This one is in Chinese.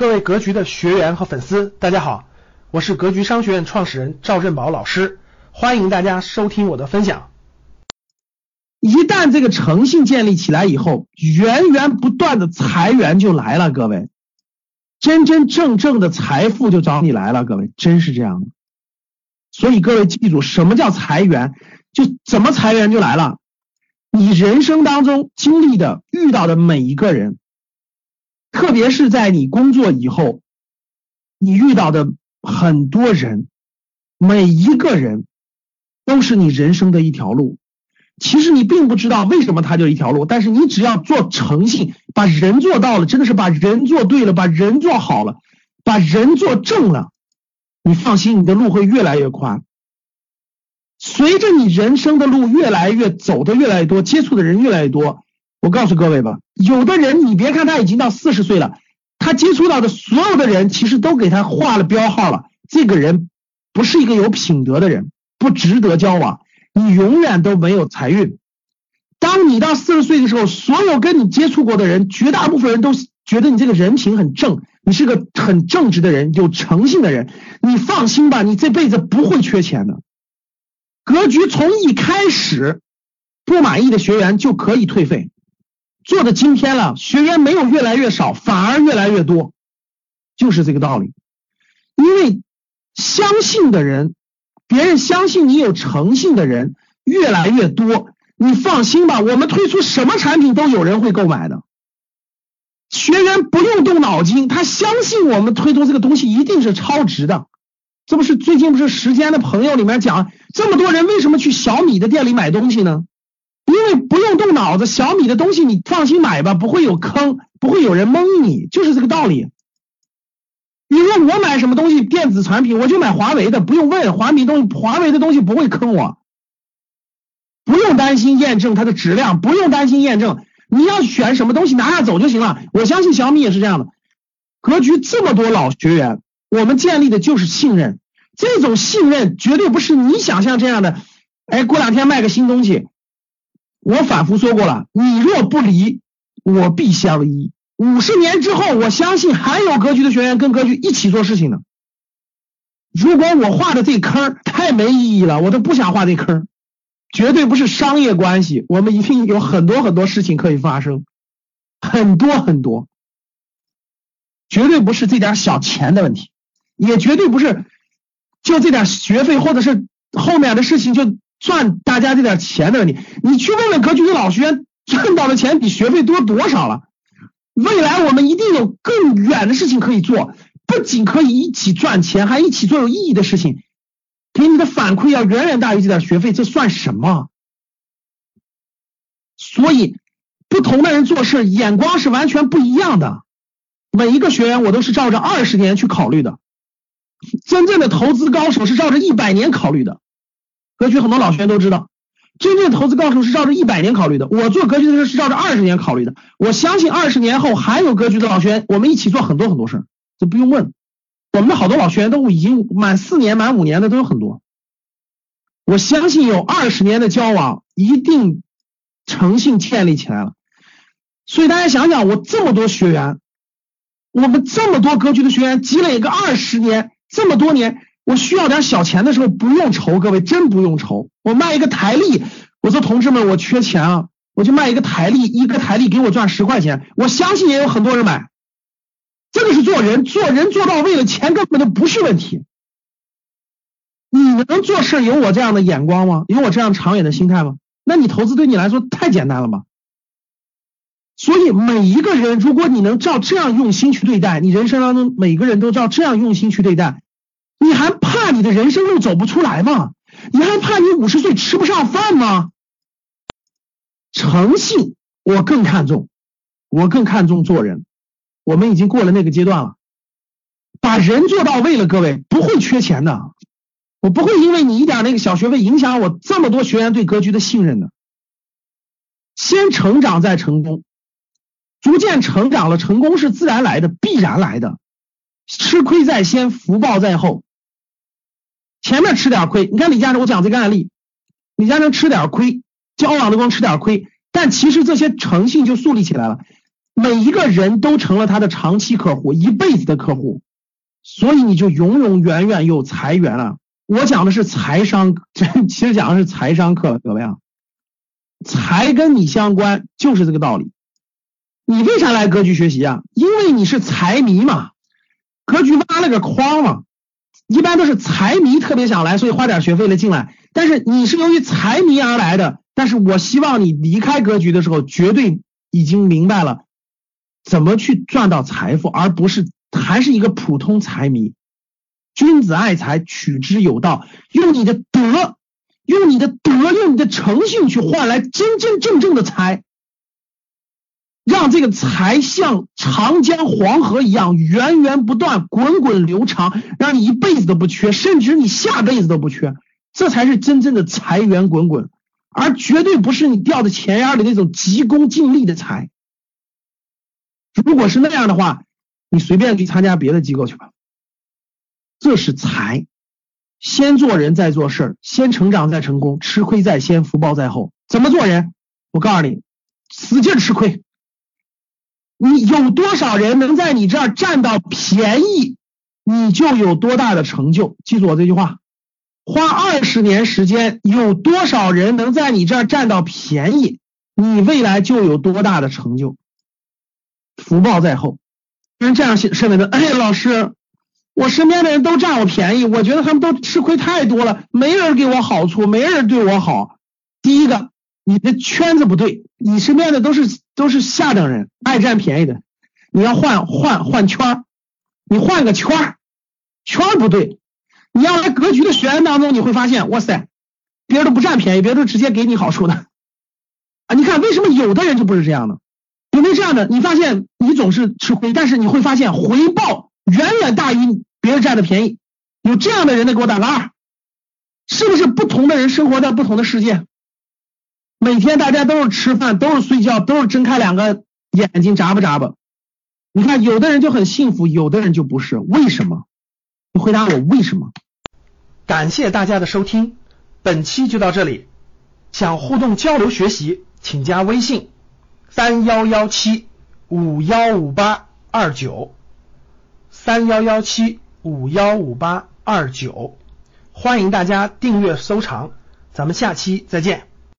各位格局的学员和粉丝，大家好，我是格局商学院创始人赵振宝老师，欢迎大家收听我的分享。一旦这个诚信建立起来以后，源源不断的财源就来了，各位，真真正正的财富就找你来了，各位，真是这样的。所以各位记住，什么叫财源？就怎么财源就来了？你人生当中经历的、遇到的每一个人。特别是在你工作以后，你遇到的很多人，每一个人都是你人生的一条路。其实你并不知道为什么它就一条路，但是你只要做诚信，把人做到了，真的是把人做对了，把人做好了，把人做正了，你放心，你的路会越来越宽。随着你人生的路越来越走的越来越多，接触的人越来越多。我告诉各位吧，有的人你别看他已经到四十岁了，他接触到的所有的人其实都给他画了标号了。这个人不是一个有品德的人，不值得交往，你永远都没有财运。当你到四十岁的时候，所有跟你接触过的人，绝大部分人都觉得你这个人品很正，你是个很正直的人，有诚信的人。你放心吧，你这辈子不会缺钱的。格局从一开始不满意的学员就可以退费。做的今天了，学员没有越来越少，反而越来越多，就是这个道理。因为相信的人，别人相信你有诚信的人越来越多，你放心吧，我们推出什么产品都有人会购买的。学员不用动脑筋，他相信我们推出这个东西一定是超值的。这不是最近不是时间的朋友里面讲，这么多人为什么去小米的店里买东西呢？因为不用动脑子，小米的东西你放心买吧，不会有坑，不会有人蒙你，就是这个道理。你说我买什么东西电子产品，我就买华为的，不用问华米东西，华为的东西不会坑我，不用担心验证它的质量，不用担心验证，你要选什么东西拿下走就行了。我相信小米也是这样的。格局这么多老学员，我们建立的就是信任，这种信任绝对不是你想象这样的。哎，过两天卖个新东西。我反复说过了，你若不离，我必相依。五十年之后，我相信还有格局的学员跟格局一起做事情呢。如果我画的这坑太没意义了，我都不想画这坑。绝对不是商业关系，我们一定有很多很多事情可以发生，很多很多，绝对不是这点小钱的问题，也绝对不是就这点学费或者是后面的事情就。赚大家这点钱的问题，你去问问格局的老学员，赚到的钱比学费多多少了？未来我们一定有更远的事情可以做，不仅可以一起赚钱，还一起做有意义的事情，给你的反馈要远远大于这点学费，这算什么？所以，不同的人做事眼光是完全不一样的。每一个学员我都是照着二十年去考虑的，真正的投资高手是照着一百年考虑的。格局很多老学员都知道，真正投资高手是照着一百年考虑的。我做格局的时候是照着二十年考虑的。我相信二十年后还有格局的老学员，我们一起做很多很多事儿，这不用问。我们的好多老学员都已经满四年、满五年的都有很多。我相信有二十年的交往，一定诚信建立起来了。所以大家想想，我这么多学员，我们这么多格局的学员，积累个二十年，这么多年。我需要点小钱的时候不用愁，各位真不用愁。我卖一个台历，我说同志们，我缺钱啊，我就卖一个台历，一个台历给我赚十块钱，我相信也有很多人买。这个是做人，做人做到位了，钱根本就不是问题。你能做事有我这样的眼光吗？有我这样长远的心态吗？那你投资对你来说太简单了吧？所以每一个人，如果你能照这样用心去对待，你人生当中每个人都照这样用心去对待。你还怕你的人生路走不出来吗？你还怕你五十岁吃不上饭吗？诚信我更看重，我更看重做人。我们已经过了那个阶段了，把人做到位了，各位不会缺钱的。我不会因为你一点那个小学费影响我这么多学员对格局的信任的。先成长再成功，逐渐成长了，成功是自然来的，必然来的。吃亏在先，福报在后。前面吃点亏，你看李嘉诚，我讲这个案例，李嘉诚吃点亏，交往的光吃点亏，但其实这些诚信就树立起来了。每一个人都成了他的长期客户，一辈子的客户，所以你就永永远远有财源了。我讲的是财商，其实讲的是财商课，各位啊，财跟你相关，就是这个道理。你为啥来格局学习啊？因为你是财迷嘛，格局挖了个筐嘛，一般都是财迷特别想来，所以花点学费了进来。但是你是由于财迷而来的，但是我希望你离开格局的时候，绝对已经明白了。怎么去赚到财富，而不是还是一个普通财迷？君子爱财，取之有道。用你的德，用你的德，用你的诚信去换来真真正正的财，让这个财像长江黄河一样源源不断、滚滚流长，让你一辈子都不缺，甚至你下辈子都不缺。这才是真正的财源滚滚，而绝对不是你掉在钱眼里那种急功近利的财。如果是那样的话，你随便去参加别的机构去吧。这是财，先做人再做事儿，先成长再成功，吃亏在先，福报在后。怎么做人？我告诉你，使劲吃亏。你有多少人能在你这儿占到便宜，你就有多大的成就。记住我这句话，花二十年时间，有多少人能在你这儿占到便宜，你未来就有多大的成就。福报在后，人这样认为的。哎，老师，我身边的人都占我便宜，我觉得他们都吃亏太多了，没人给我好处，没人对我好。第一个，你的圈子不对，你身边的都是都是下等人，爱占便宜的。你要换换换圈儿你换个圈儿圈儿不对。你要来格局的学员当中，你会发现，哇塞，别人都不占便宜，别人都直接给你好处的啊。你看，为什么有的人就不是这样的？有没有这样的？你发现你总是吃亏，但是你会发现回报远远大于别人占的便宜。有这样的人的给我打个二，是不是不同的人生活在不同的世界？每天大家都是吃饭，都是睡觉，都是睁开两个眼睛眨巴眨巴。你看，有的人就很幸福，有的人就不是，为什么？你回答我为什么？感谢大家的收听，本期就到这里。想互动交流学习，请加微信。三幺幺七五幺五八二九，三幺幺七五幺五八二九，欢迎大家订阅收藏，咱们下期再见。